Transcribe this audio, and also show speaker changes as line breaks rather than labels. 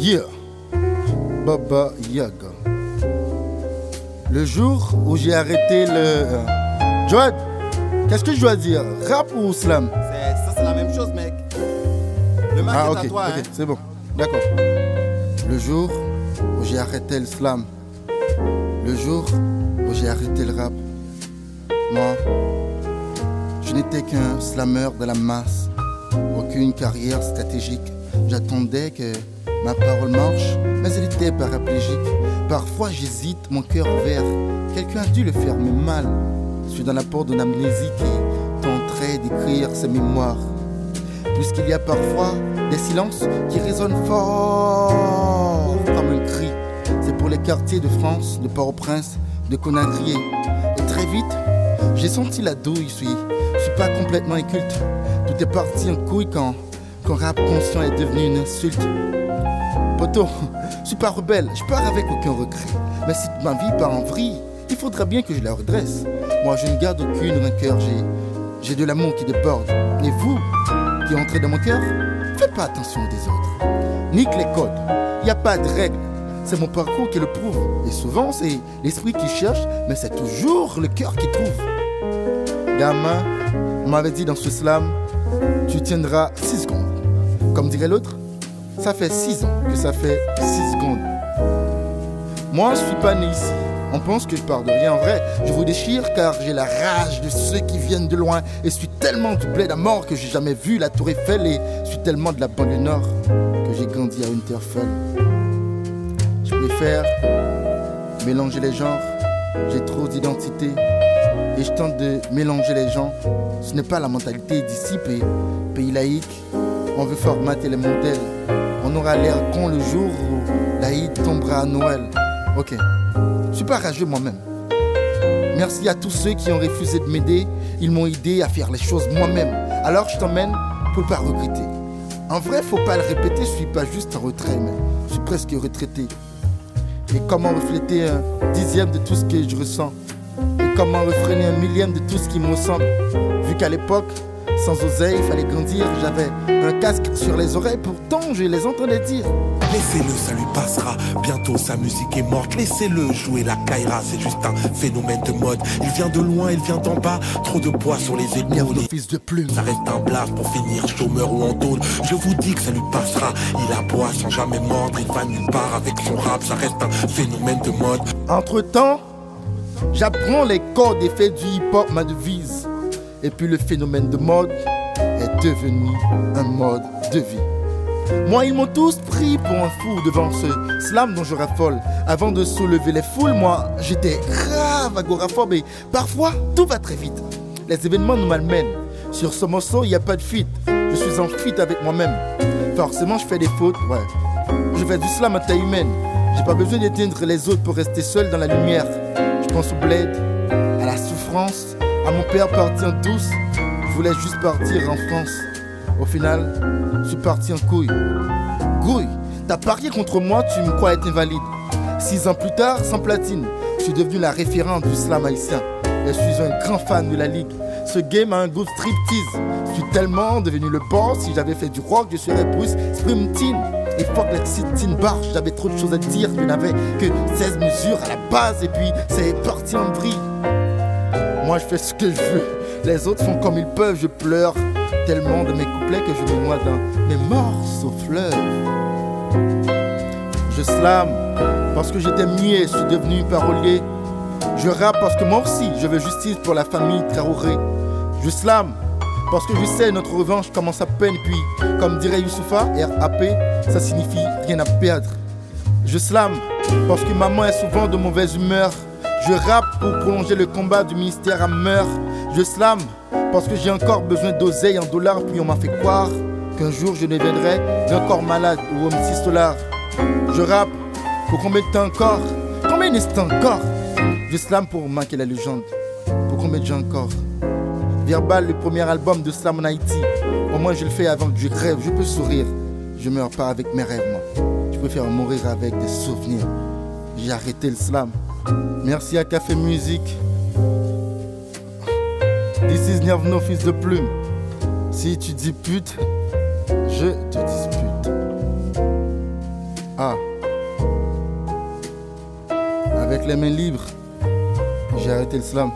Yeah, Baba Yaga. Le jour où j'ai arrêté le. euh, Joad, qu'est-ce que je dois dire? Rap ou slam?
Ça, c'est la même chose, mec. Le marque
Ah,
est à toi,
ok,
hein.
c'est bon. D'accord. Le jour où j'ai arrêté le slam. Le jour où j'ai arrêté le rap. Moi, je n'étais qu'un slammer de la masse. Aucune carrière stratégique. J'attendais que ma parole marche, mais elle était paraplégique. Parfois j'hésite, mon cœur ouvert. Quelqu'un a dû le faire, mais mal. Je suis dans la porte d'une amnésie qui tenterait d'écrire ses mémoires puisqu'il y a parfois des silences qui résonnent fort comme un cri. C'est pour les quartiers de France, de Port-au-Prince, de Conakry. Et très vite, j'ai senti la douille, je suis, je suis pas complètement inculte. Tout est parti en couille quand, quand rap conscient est devenu une insulte. Poto, je suis pas rebelle, je pars avec aucun regret. Mais si ma vie part en vrille, il faudra bien que je la redresse. Moi, je ne garde aucune rancœur, j'ai, j'ai de l'amour qui déborde. Et vous, qui entrez dans mon cœur, faites pas attention des autres. Nique les codes, y a pas de règles. C'est mon parcours qui le prouve. Et souvent, c'est l'esprit qui cherche, mais c'est toujours le cœur qui trouve. Gamin, on m'avait dit dans ce slam, tu tiendras 6 secondes. Comme dirait l'autre, ça fait 6 ans que ça fait 6 secondes. Moi, je suis pas né ici. On pense que je pars de rien. En vrai, je vous déchire car j'ai la rage de ceux qui viennent de loin. Et je suis tellement du à mort que j'ai jamais vu la Tour Eiffel. Et je suis tellement de la banlieue nord que j'ai grandi à Winterfell. Je préfère mélanger les genres. J'ai trop d'identité. Et je tente de mélanger les gens. Ce n'est pas la mentalité d'ici, pays laïque. On veut formater les modèles. On aura l'air con le jour où l'Aïd tombera à Noël. Ok. Je suis pas rageux moi-même. Merci à tous ceux qui ont refusé de m'aider. Ils m'ont aidé à faire les choses moi-même. Alors je t'emmène pour pas regretter. En vrai, faut pas le répéter, je suis pas juste en retrait, mais je suis presque retraité. Et comment refléter un dixième de tout ce que je ressens? Et comment refréner un millième de tout ce qui me ressemble? Vu qu'à l'époque, sans oseille, il fallait grandir, j'avais un casque sur les oreilles, pourtant je les entendais dire.
Laissez-le, ça lui passera. Bientôt sa musique est morte. Laissez-le jouer la Kaira, c'est juste un phénomène de mode. Il vient de loin, il vient d'en bas. Trop de poids sur les épaules.
Fils de plume.
Ça reste un blast pour finir chômeur ou en tôle. Je vous dis que ça lui passera. Il aboie sans jamais mordre. Il va nulle part avec son rap. Ça reste un phénomène de mode.
Entre temps, j'apprends les codes et faits du hip-hop, ma devise. Et puis le phénomène de mode est devenu un mode de vie. Moi, ils m'ont tous pris pour un fou devant ce slam dont je raffole. Avant de soulever les foules, moi, j'étais grave agoraphobe et parfois, tout va très vite. Les événements nous malmènent. Sur ce morceau, il n'y a pas de fuite. Je suis en fuite avec moi-même. Forcément, je fais des fautes, ouais. Je fais du slam à taille humaine. J'ai pas besoin d'éteindre les autres pour rester seul dans la lumière. Je pense au bled, à la souffrance, à mon père parti en douce. Je voulais juste partir en France. Au final, je suis parti en couille. Gouille, t'as parié contre moi, tu me crois être invalide. Six ans plus tard, sans platine, je suis devenu la référente du slam haïtien. Et je suis un grand fan de la ligue. Ce game a un goût striptease. Je suis tellement devenu le boss. Si j'avais fait du rock, je serais Bruce Springsteen. Et fuck la Teen Barge, j'avais trop de choses à dire. Je n'avais que 16 mesures à la base. Et puis c'est parti en vrille. Moi je fais ce que je veux. Les autres font comme ils peuvent. Je pleure tellement de mes couplets que je me noie dans mes morceaux fleuves. Je slam parce que j'étais muet, je suis devenu parolier. Je rappe parce que moi aussi je veux justice pour la famille Traoré. Je slam parce que je sais notre revanche commence à peine. Puis, comme dirait Youssoufa, RAP, ça signifie rien à perdre. Je slam parce que maman est souvent de mauvaise humeur. Je rappe pour prolonger le combat du ministère à meurtre. Je slam parce que j'ai encore besoin d'oseille en dollars. Puis on m'a fait croire qu'un jour je deviendrai d'un corps malade ou homme 6 dollars. Je rappe pour combien de temps encore? Combien d'instants encore? Je slam pour manquer la légende. Pour combien de gens encore? Verbal, le premier album de Slam en Haïti. Au moins je le fais avant que je. Je peux sourire. Je meurs pas avec mes rêves, moi. Je préfère mourir avec des souvenirs. J'ai arrêté le slam. Merci à Café Musique. This is Nervno, fils de plume. Si tu dis pute, je te dispute. Ah. Avec les mains libres, j'ai arrêté le slam.